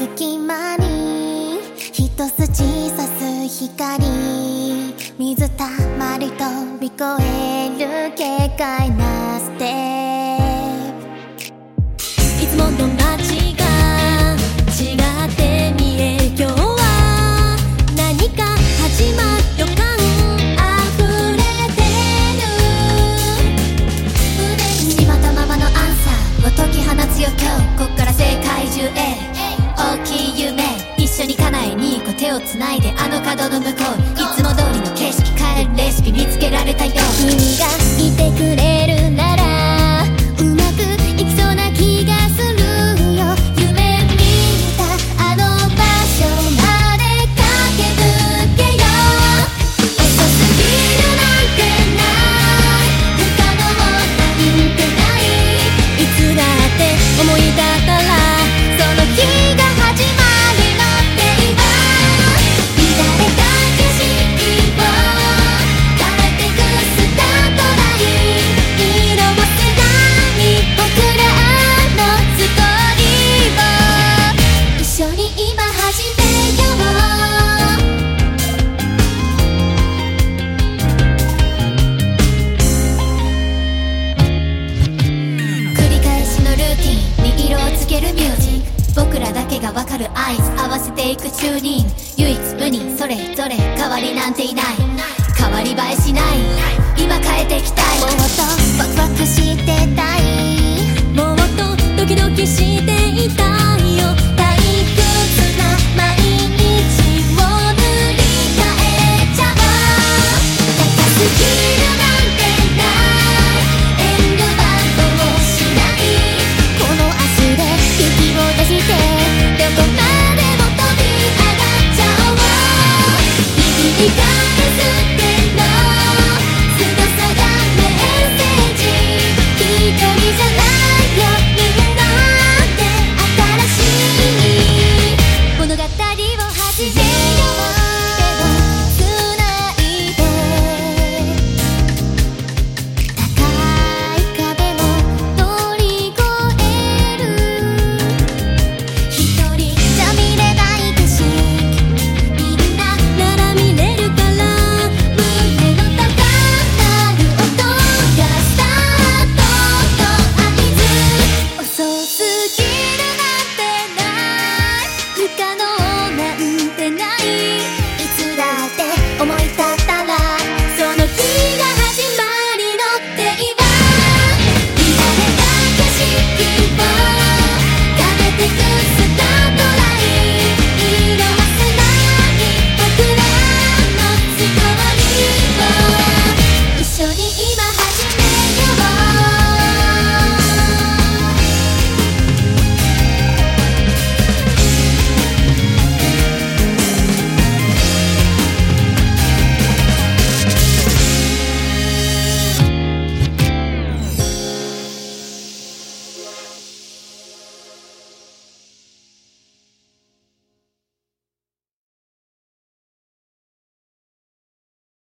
隙間に。一筋さす光。水たまり飛び越える警戒。の窓の向こういつも通りの景色変えるレシピ見つけられたよ。君がいてくれ僕らだけがわかる合図合わせていくチューニング。唯一無二それぞれ変わりなんていない。変わり映えしない。今変えていきたい。もっとワクワクしてたい。もっとドキドキしていたいよ。退屈な毎日を塗り替えちゃおう。高すぎどこまでも飛び上がっちゃおう。